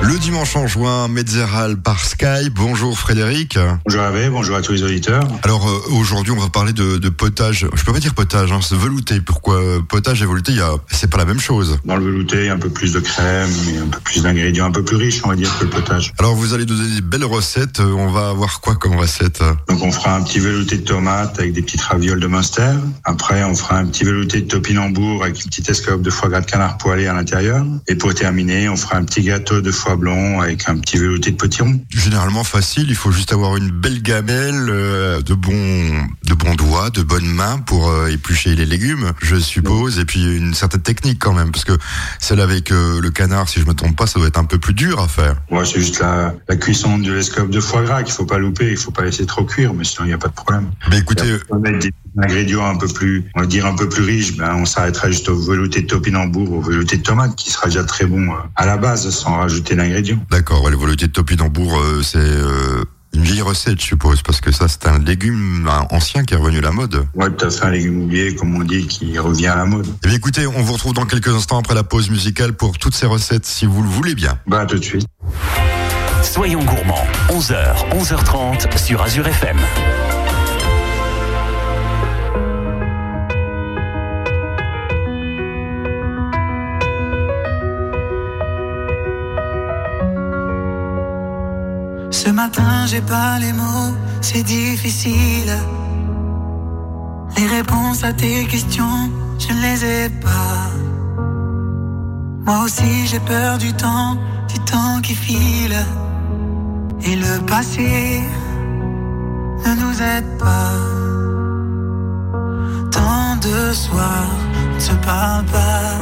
Le dimanche en juin, Metzeral par Skype. Bonjour Frédéric. Bonjour Hervé, bonjour à tous les auditeurs. Alors euh, aujourd'hui, on va parler de, de, potage. Je peux pas dire potage, hein, c'est velouté. Pourquoi potage et velouté, c'est pas la même chose. Dans le velouté, il y a un peu plus de crème, et un peu plus d'ingrédients, un peu plus riches, on va dire, que le potage. Alors vous allez nous donner des belles recettes. Euh, on va avoir quoi comme recette? Donc on fera un petit velouté de tomates avec des petites ravioles de Munster. Après, on fera un petit velouté de topinambour avec une petite escalope de foie gras de canard poêlé à l'intérieur. Et pour terminer, on fera un petit gâteau de foie blanc avec un petit velouté de potiron. Généralement facile, il faut juste avoir une belle gamelle, euh, de bons, de bons doigts, de bonnes mains pour euh, éplucher les légumes, je suppose, et puis une certaine technique quand même, parce que celle avec euh, le canard, si je me trompe pas, ça doit être un peu plus dur à faire. Ouais, c'est juste la, la cuisson de l'escope de foie gras qu'il faut pas louper, il faut pas laisser trop cuire, mais sinon il n'y a pas de problème. Mais écoutez, mettre des ingrédients un peu plus, on va dire un peu plus riches, ben on s'arrêtera juste au velouté de topinambour, au velouté de tomate, qui sera déjà très bon à la base, sans rajouter d'ingrédients. D'accord, ouais, le velouté de topinambour, euh, c'est euh, une vieille recette, je suppose, parce que ça, c'est un légume ancien qui est revenu à la mode. Ouais, tout à fait, un légume oublié, comme on dit, qui revient à la mode. Eh bien, écoutez, on vous retrouve dans quelques instants après la pause musicale pour toutes ces recettes, si vous le voulez bien. Bah, tout de suite. Soyons gourmands, 11h, 11h30 sur Azure FM. Ce matin, j'ai pas les mots, c'est difficile. Les réponses à tes questions, je ne les ai pas. Moi aussi, j'ai peur du temps, du temps qui file. Et le passé ne nous aide pas. Tant de soirs, on ne se parle pas.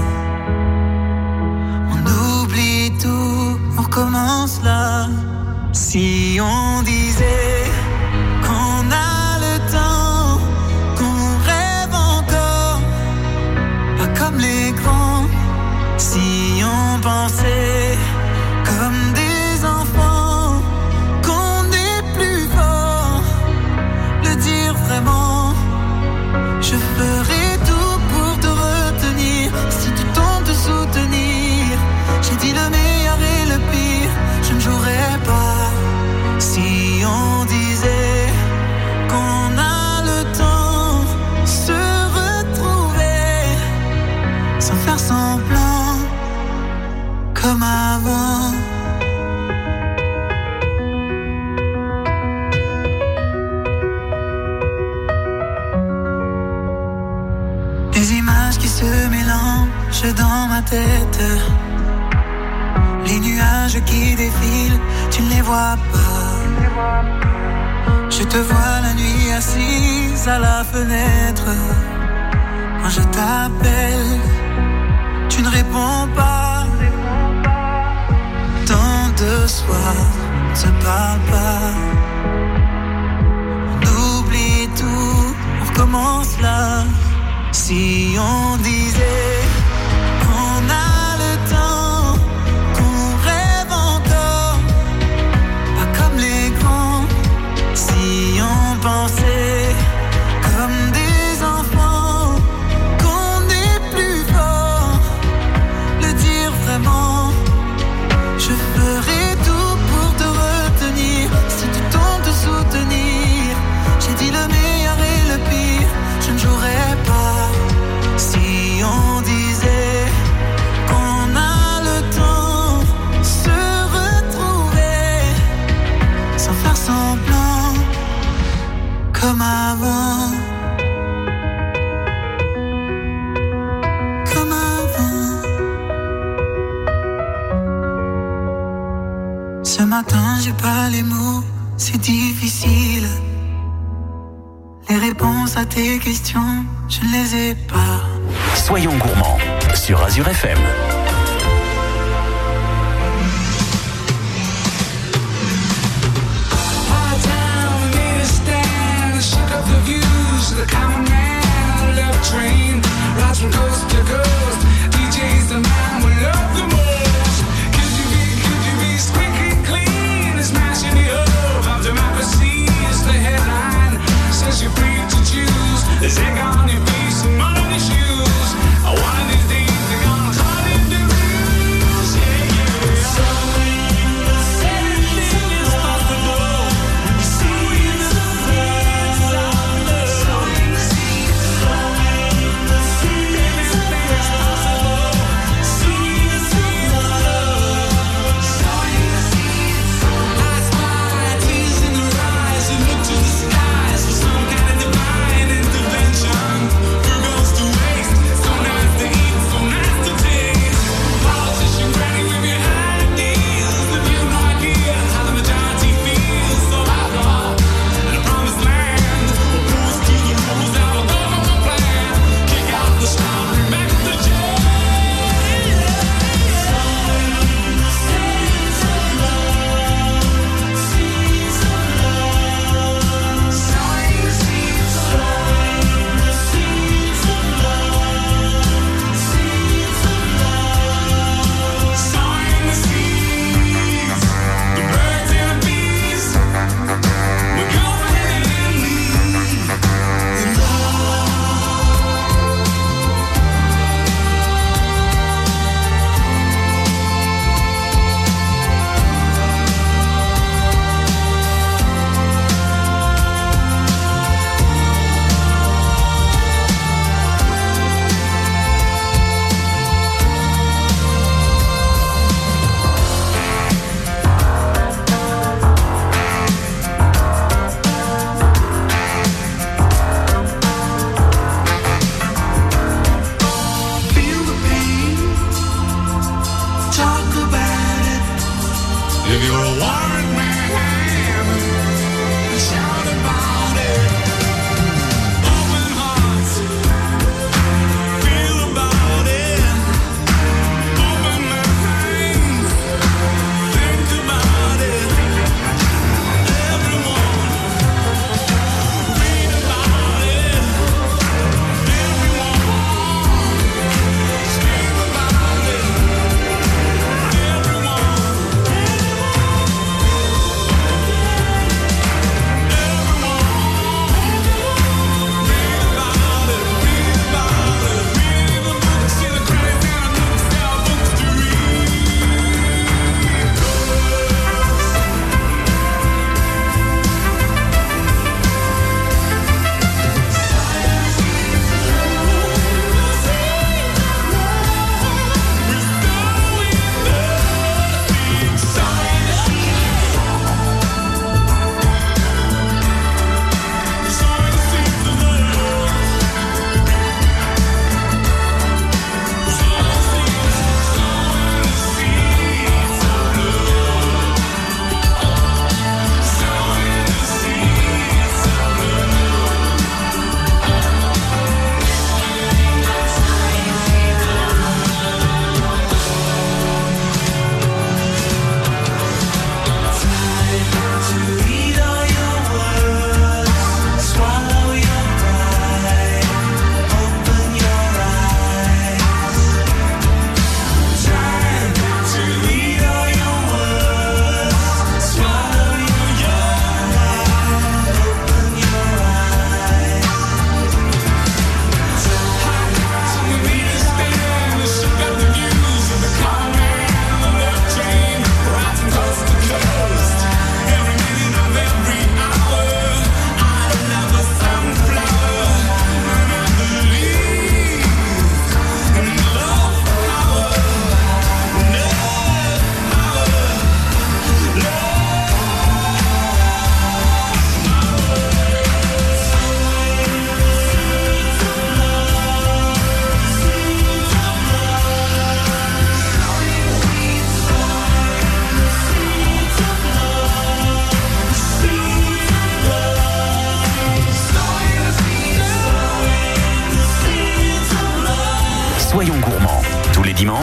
On oublie tout, on recommence là. Si on disait vois pas. Je te vois la nuit assise à la fenêtre. Quand je t'appelle, tu ne réponds pas. Tant de ne se parle pas. On oublie tout, on recommence là. Si on disait comme avant. Comme avant. Ce matin, j'ai pas les mots, c'est difficile. Les réponses à tes questions, je ne les ai pas. Soyons gourmands sur Azure FM.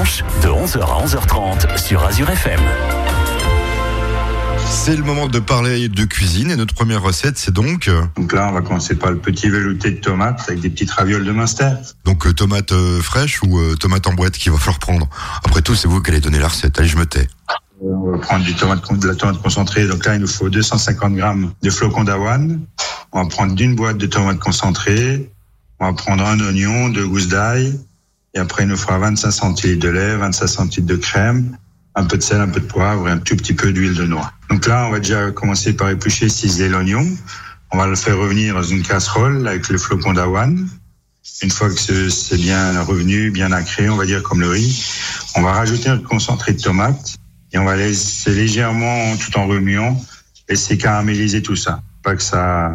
De 11h à 11h30 sur Azure FM. C'est le moment de parler de cuisine et notre première recette, c'est donc euh, Donc là, on va commencer par le petit velouté de tomates avec des petites ravioles de Munster. donc euh, tomate euh, fraîche ou euh, tomate en boîte qu'il va falloir prendre? Après tout, c'est vous qui allez donner la recette. Allez, je me tais. On va prendre du tomate, de la tomate concentrée. Donc là, il nous faut 250 grammes de flocons d'avoine. On va prendre d'une boîte de tomates concentrées. On va prendre un oignon, deux gousses d'ail. Et après, il nous fera 25 centilitres de lait, 25 centilitres de crème, un peu de sel, un peu de poivre et un tout petit peu d'huile de noix. Donc là, on va déjà commencer par éplucher, ciseler l'oignon. On va le faire revenir dans une casserole avec le flocon d'avoine. Une fois que ce- c'est bien revenu, bien nacré, on va dire comme le riz, on va rajouter notre concentré de tomate et on va laisser légèrement, tout en remuant, laisser caraméliser tout ça. Pas que ça,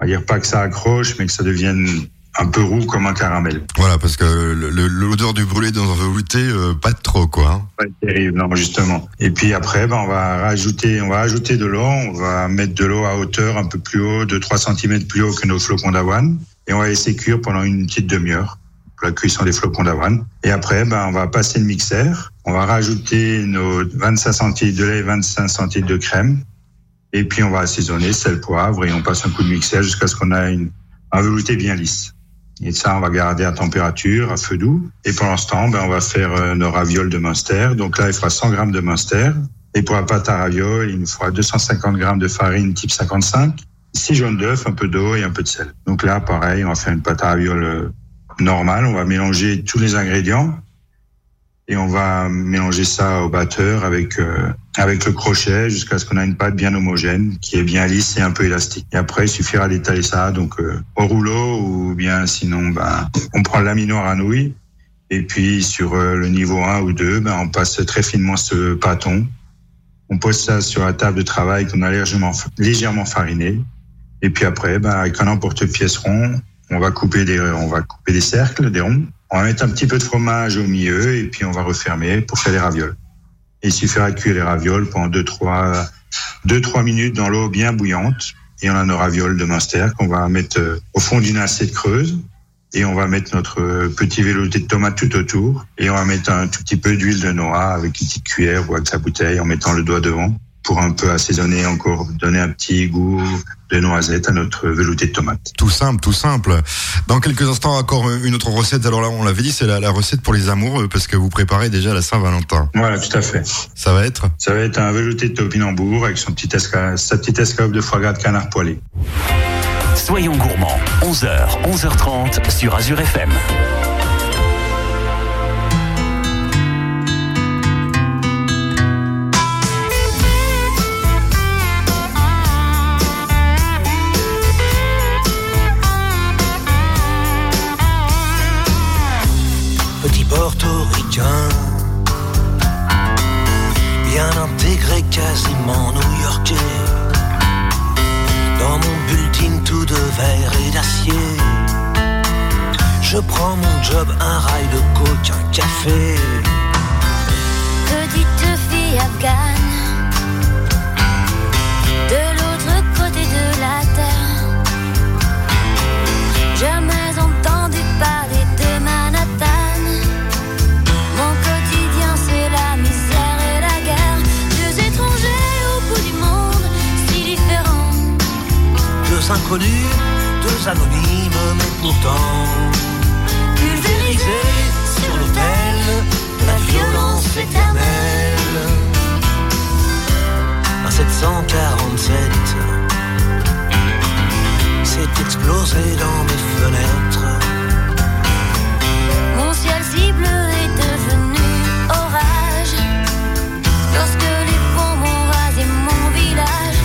on va dire pas que ça accroche, mais que ça devienne un peu roux comme un caramel. Voilà, parce que l'odeur du brûlé dans un velouté, euh, pas trop, quoi. hein. Pas terrible, non, justement. Et puis après, ben, on va rajouter, on va ajouter de l'eau. On va mettre de l'eau à hauteur un peu plus haut, de 3 cm plus haut que nos flocons d'avoine. Et on va laisser cuire pendant une petite demi-heure pour la cuisson des flocons d'avoine. Et après, ben, on va passer le mixeur. On va rajouter nos 25 centilitres de lait et 25 centilitres de crème. Et puis, on va assaisonner, sel, poivre, et on passe un coup de mixeur jusqu'à ce qu'on ait une, un velouté bien lisse. Et ça, on va garder à température, à feu doux. Et pendant ce temps, ben, on va faire euh, nos ravioles de Munster. Donc là, il fera 100 grammes de Munster. Et pour la pâte à ravioles, il nous fera 250 grammes de farine type 55, 6 jaunes d'œufs, un peu d'eau et un peu de sel. Donc là, pareil, on va faire une pâte à ravioles euh, normale. On va mélanger tous les ingrédients. Et on va mélanger ça au batteur avec euh, avec le crochet jusqu'à ce qu'on ait une pâte bien homogène, qui est bien lisse et un peu élastique. Et après, il suffira d'étaler ça donc euh, au rouleau ou bien sinon, ben, on prend laminoir à nouilles et puis sur euh, le niveau 1 ou 2, ben, on passe très finement ce pâton. On pose ça sur la table de travail qu'on a légèrement, légèrement fariné. Et puis après, ben, avec un emporte-pièce rond, on va couper des, on va couper des cercles, des ronds. On va mettre un petit peu de fromage au milieu et puis on va refermer pour faire les ravioles. Il suffira de cuire les ravioles pendant 2-3 deux, trois minutes dans l'eau bien bouillante. Et on a nos ravioles de Munster qu'on va mettre euh, au fond d'une assiette creuse. Et on va mettre notre petit velouté de tomate tout autour. Et on va mettre un tout petit peu d'huile de noix avec une petite cuillère ou avec sa bouteille en mettant le doigt devant pour un peu assaisonner encore, donner un petit goût de noisette à notre velouté de tomate. Tout simple, tout simple. Dans quelques instants, encore une autre recette. Alors là, on l'avait dit, c'est la, la recette pour les amoureux parce que vous préparez déjà la Saint-Valentin. Voilà, tout à fait. Ça va être Ça va être un velouté de topinambour avec son petit esca- sa petite escalope de foie gras de canard poêlé. Soyons gourmands, 11h, 11h30 sur Azure FM. Prends mon job, un rail de coke, un café. Petite fille afghane? De l'autre côté de la terre. Jamais entendu parler de Manhattan. Mon quotidien c'est la misère et la guerre. Deux étrangers au bout du monde Si différents. Deux inconnus, deux anonymes, mais pourtant 1947 s'est explosé dans mes fenêtres. Mon ciel si bleu est devenu orage lorsque les ponts m'ont rasé mon village.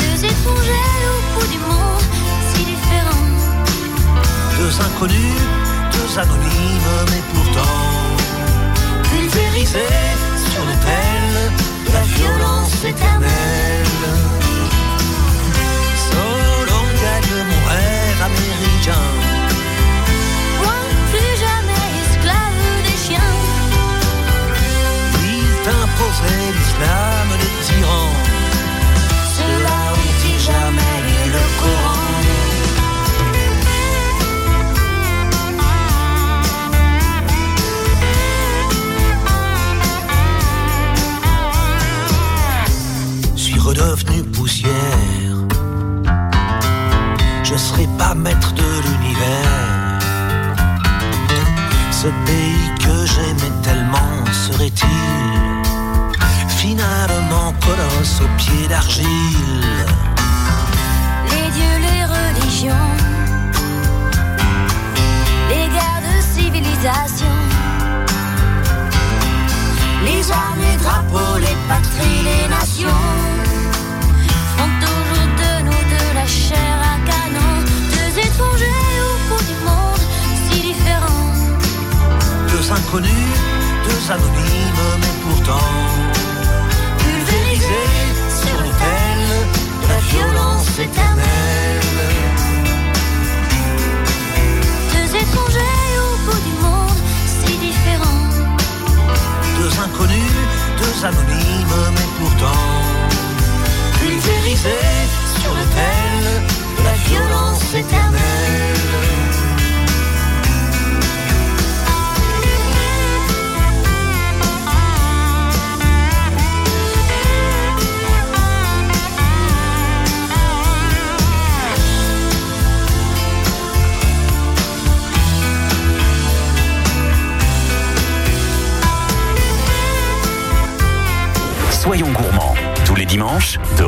Deux étrangers au bout du monde si différents. Deux inconnus, deux anonymes, mais pourtant pulvérisés sur les pelles la violence éternelle. Solon gagne mon rêve américain. Moi plus jamais esclave des chiens Ils imposaient l'islam des tyrans.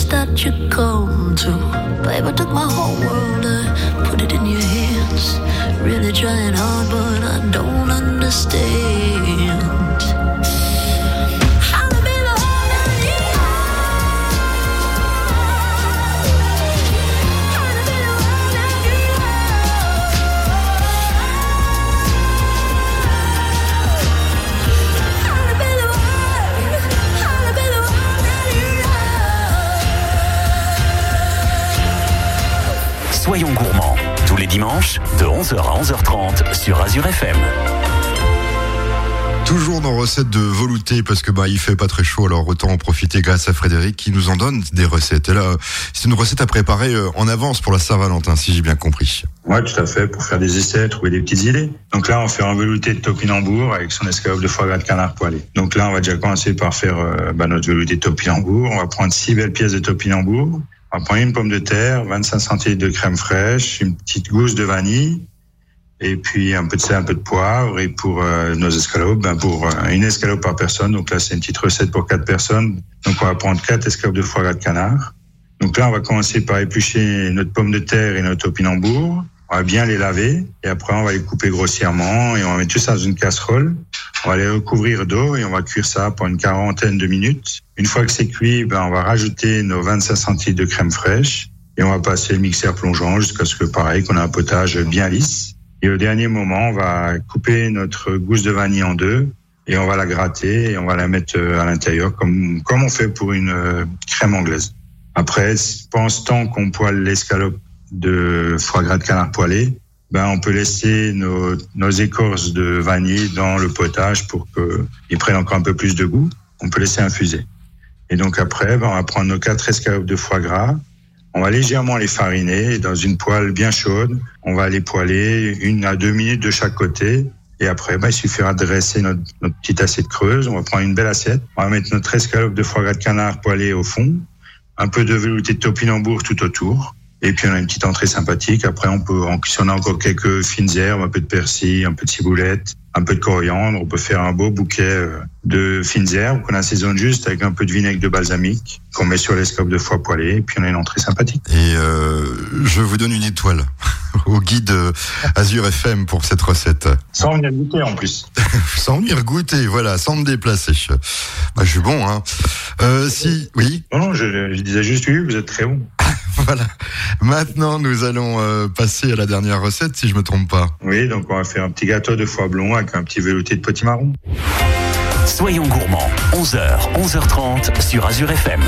Place that you come to. Babe, I took my whole world, I put it in your hands. Really trying hard, but I don't understand. Les dimanches, de 11h à 11h30 sur Azure FM. Toujours dans recette de velouté parce que bah il fait pas très chaud alors autant en profiter grâce à Frédéric qui nous en donne des recettes. Et là c'est une recette à préparer euh, en avance pour la Saint-Valentin si j'ai bien compris. Ouais, tout à fait, pour faire des essais, trouver des petites idées. Donc là, on fait un velouté de topinambour avec son escalope de foie gras de canard poêlé. Donc là, on va déjà commencer par faire euh, bah, notre velouté de topinambour. On va prendre six belles pièces de topinambour. On va prendre une pomme de terre, 25 centilitres de crème fraîche, une petite gousse de vanille, et puis un peu de sel, un peu de poivre. Et pour euh, nos escalopes, ben pour euh, une escalope par personne. Donc là, c'est une petite recette pour quatre personnes. Donc on va prendre quatre escalopes de foie gras de canard. Donc là, on va commencer par éplucher notre pomme de terre et notre topinambour. On va bien les laver et après on va les couper grossièrement et on va mettre tout ça dans une casserole. On va les recouvrir d'eau et on va cuire ça pour une quarantaine de minutes. Une fois que c'est cuit, ben on va rajouter nos 25 centilitres de crème fraîche et on va passer le mixeur plongeant jusqu'à ce que pareil qu'on a un potage bien lisse. Et au dernier moment, on va couper notre gousse de vanille en deux et on va la gratter et on va la mettre euh, à l'intérieur comme comme on fait pour une euh, crème anglaise. Après, ce temps qu'on poêle l'escalope de foie gras de canard poêlé, ben on peut laisser nos, nos écorces de vanille dans le potage pour qu'ils prennent encore un peu plus de goût. On peut laisser infuser. Et donc après, ben on va prendre nos quatre escalopes de foie gras. On va légèrement les fariner dans une poêle bien chaude. On va les poêler une à deux minutes de chaque côté. Et après, ben, il suffira de dresser notre, notre petite assiette creuse. On va prendre une belle assiette. On va mettre notre escalope de foie gras de canard poêlé au fond. Un peu de velouté de topinambour tout autour. Et puis on a une petite entrée sympathique. Après, on peut, si on a encore quelques fines herbes, un peu de persil, un peu de ciboulette, un peu de coriandre, on peut faire un beau bouquet euh, de fines herbes qu'on assaisonne juste avec un peu de vinaigre de balsamique qu'on met sur l'escope de foie poêlé. Et puis on a une entrée sympathique. Et euh, je vous donne une étoile au guide euh, Azure FM pour cette recette. Sans venir goûter en plus. Sans venir goûter, voilà, sans me déplacer. Bah, je suis bon, hein. Euh, si, oui, Non, non, je, je disais juste oui, vous êtes très bon. voilà. Maintenant, nous allons euh, passer à la dernière recette, si je me trompe pas. Oui, donc on va faire un petit gâteau de foie blond avec un petit velouté de potimarron. Soyons gourmands, 11h, 11h30 sur Azure FM.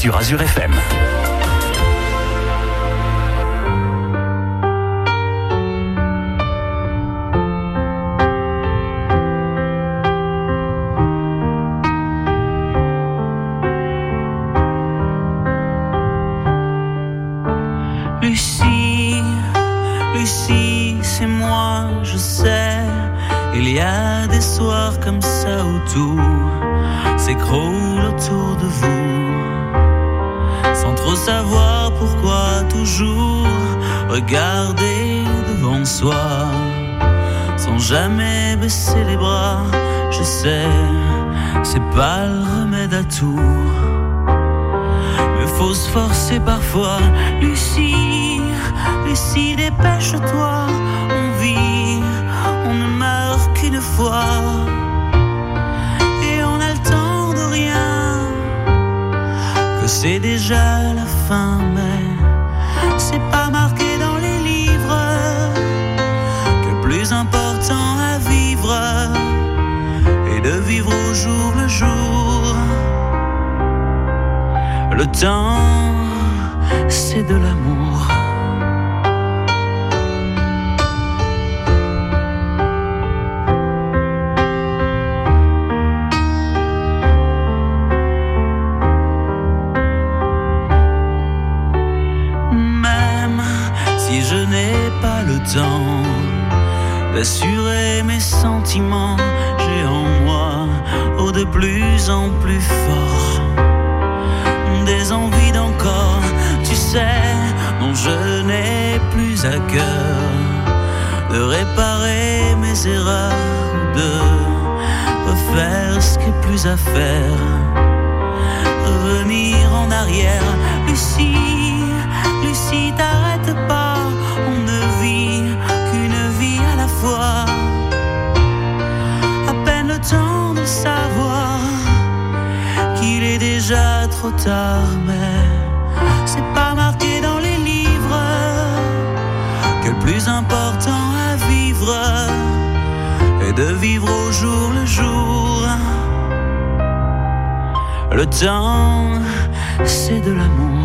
Sur Azure FM. Sans jamais baisser les bras, je sais, c'est pas le remède à tout. Mais faut se forcer parfois, Lucie, Lucie, dépêche-toi, on vit, on ne meurt qu'une fois. Et on a le temps de rien, que c'est déjà la fin, mais c'est pas marqué au jour le jour. Le temps, c'est de l'amour. Même si je n'ai pas le temps d'assurer mes sentiments, de plus en plus fort des envies d'encore, tu sais, dont je n'ai plus à cœur. De réparer mes erreurs, de refaire ce qui est plus à faire, revenir en arrière, Lucie, Lucie, t'arrête pas, déjà trop tard, mais c'est pas marqué dans les livres que le plus important à vivre est de vivre au jour le jour. Le temps, c'est de l'amour.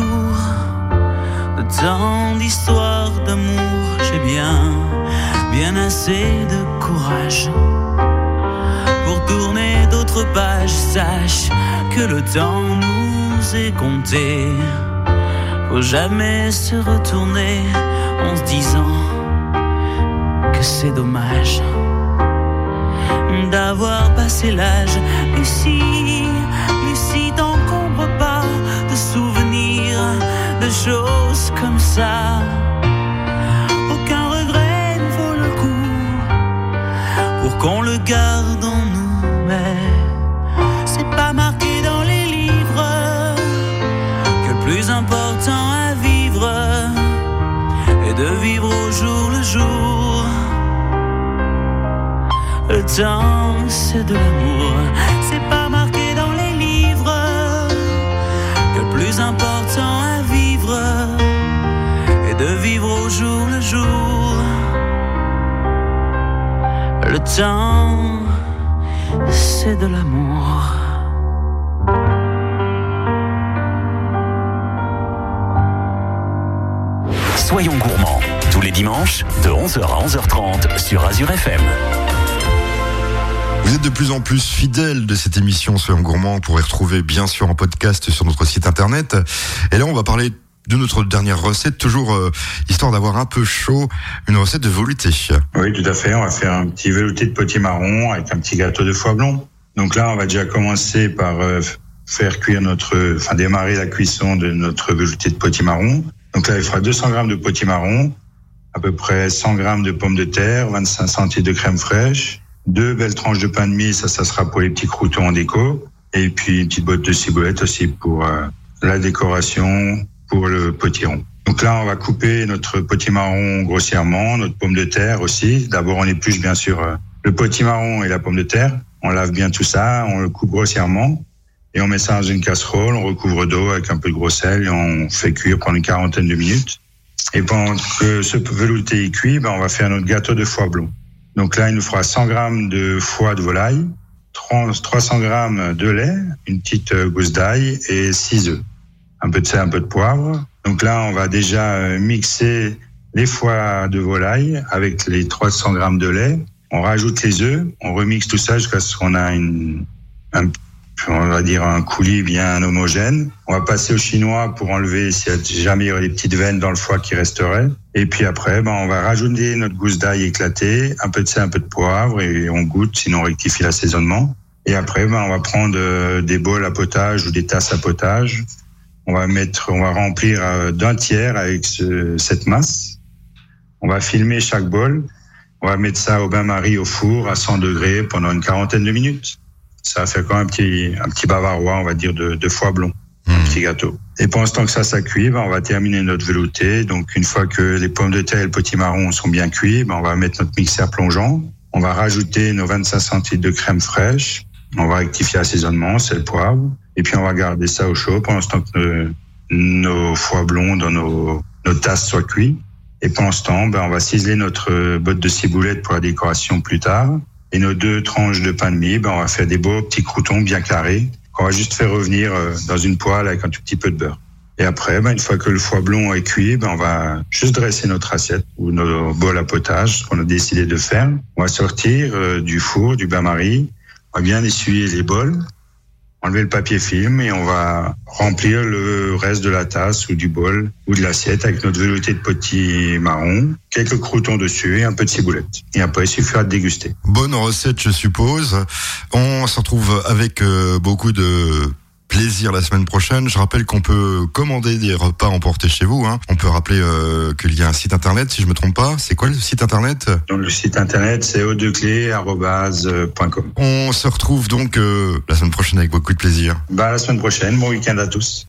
De tant d'histoires d'amour. J'ai bien, bien assez de courage pour tourner d'autres pages. Sache que le temps nous est compté. Faut jamais se retourner en se disant que c'est dommage d'avoir passé l'âge. Lucie, Lucie, t'encombre choses comme ça. Aucun regret ne vaut le coup pour qu'on le garde en nous, mais c'est pas marqué dans les livres que le plus important à vivre est de vivre au jour le jour. Le temps, c'est de l'amour. Temps, c'est de l'amour. Soyons gourmands, tous les dimanches, de 11h à 11h30 sur Azure FM. Vous êtes de plus en plus fidèles de cette émission Soyons Gourmands. Vous pourrez retrouver bien sûr en podcast sur notre site internet. Et là, on va parler de notre dernière recette, toujours euh, histoire d'avoir un peu chaud, une recette de velouté. Oui, tout à fait. On va faire un petit velouté de potimarron avec un petit gâteau de foie blanc. Donc là, on va déjà commencer par euh, faire cuire notre, enfin démarrer la cuisson de notre velouté de potimarron. Donc là, il fera 200 grammes de potimarron, à peu près 100 grammes de pommes de terre, 25 centilitres de crème fraîche, deux belles tranches de pain de mie, ça, ça sera pour les petits croutons en déco, et puis une petite botte de ciboulette aussi pour euh, la décoration, pour le potiron. Donc là, on va couper notre potimarron grossièrement, notre pomme de terre aussi. D'abord, on épluche bien sûr euh, le potimarron et la pomme de terre. On lave bien tout ça, on le coupe grossièrement et on met ça dans une casserole, on recouvre d'eau avec un peu de gros sel et on fait cuire pendant une quarantaine de minutes. Et pendant que ce velouté est cuit, ben, on va faire notre gâteau de foie blond. Donc là, il nous fera 100 grammes de foie de volaille, 300 grammes de lait, une petite euh, gousse d'ail et 6 œufs. Un peu de sel, un peu de poivre. Donc là, on va déjà euh, mixer les foies de volaille avec les 300 grammes de lait. On rajoute les œufs, on remixe tout ça jusqu'à ce qu'on a une, un, on va dire un coulis bien homogène. On va passer au chinois pour enlever a jamais il y aurait des petites veines dans le foie qui resteraient. Et puis après, ben, on va rajouter notre gousse d'ail éclatée, un peu de sel, un peu de poivre et on goûte, sinon on rectifie l'assaisonnement. Et après, ben, on va prendre euh, des bols à potage ou des tasses à potage. On va mettre, on va remplir euh, d'un tiers avec ce- cette masse. On va filmer chaque bol. On va mettre ça au bain-marie au four à 100 degrés pendant une quarantaine de minutes. Ça va faire quand même un petit, un petit bavarois, on va dire, de, de foie blond. Un petit gâteau. Et pendant ce temps que ça, ça cuit, ben, on va terminer notre velouté. Donc, une fois que les pommes de terre et le potimarron sont bien cuits, ben, on va mettre notre mixeur plongeant. On va rajouter nos 25 centilitres de crème fraîche. On va rectifier l'assaisonnement, sel, poivre. Et puis, on va garder ça au chaud pendant ce temps que euh, nos foie blonds dans nos, nos tasses soient cuits. Et pendant ce temps, ben, on va ciseler notre euh, botte de ciboulette pour la décoration plus tard. Et nos deux tranches de pain de mie, ben, on va faire des beaux petits croutons bien carrés qu'on va juste faire revenir euh, dans une poêle avec un tout petit peu de beurre. Et après, ben, une fois que le foie blond est cuit, ben, on va juste dresser notre assiette ou nos bols à potage, ce qu'on a décidé de faire. On va sortir du four, du bain-marie. On va bien essuyer les bols, enlever le papier film et on va remplir le reste de la tasse ou du bol ou de l'assiette avec notre velouté de petits marron, quelques croutons dessus et un peu de ciboulette. Et après, il suffira de déguster. Bonne recette, je suppose. On se retrouve avec euh, beaucoup de plaisir la semaine prochaine. Je rappelle qu'on peut commander des repas emportés chez vous. Hein. On peut rappeler euh, qu'il y a un site internet, si je me trompe pas. C'est quoi le site internet? Donc le site internet, c'est o2clés.com. On se retrouve donc euh, la semaine prochaine avec beaucoup de plaisir. Bah, la semaine prochaine. Bon week-end à tous.